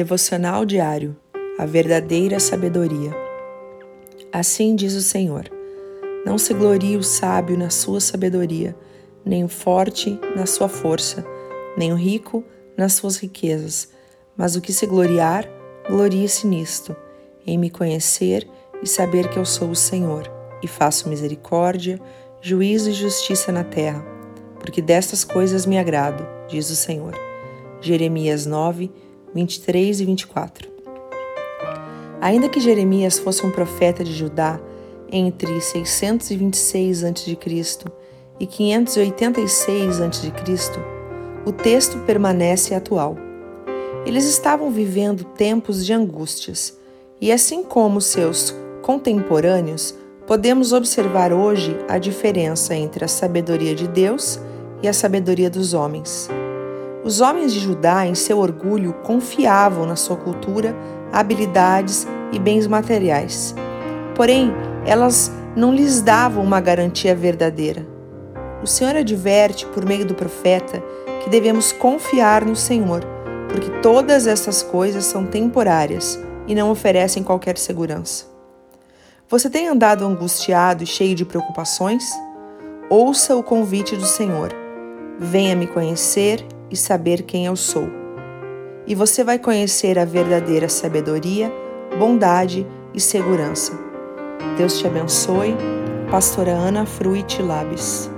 Devocional diário A verdadeira sabedoria. Assim diz o Senhor: Não se glorie o sábio na sua sabedoria, nem o forte na sua força, nem o rico nas suas riquezas, mas o que se gloriar, glorie-se nisto, em me conhecer e saber que eu sou o Senhor, e faço misericórdia, juízo e justiça na terra, porque destas coisas me agrado, diz o Senhor. Jeremias 9, 23 e 24. Ainda que Jeremias fosse um profeta de Judá entre 626 a.C. e 586 a.C., o texto permanece atual. Eles estavam vivendo tempos de angústias, e assim como seus contemporâneos, podemos observar hoje a diferença entre a sabedoria de Deus e a sabedoria dos homens. Os homens de Judá, em seu orgulho, confiavam na sua cultura, habilidades e bens materiais. Porém, elas não lhes davam uma garantia verdadeira. O Senhor adverte, por meio do profeta, que devemos confiar no Senhor, porque todas essas coisas são temporárias e não oferecem qualquer segurança. Você tem andado angustiado e cheio de preocupações? Ouça o convite do Senhor. Venha me conhecer e saber quem eu sou. E você vai conhecer a verdadeira sabedoria, bondade e segurança. Deus te abençoe. Pastora Ana Fruit Labes.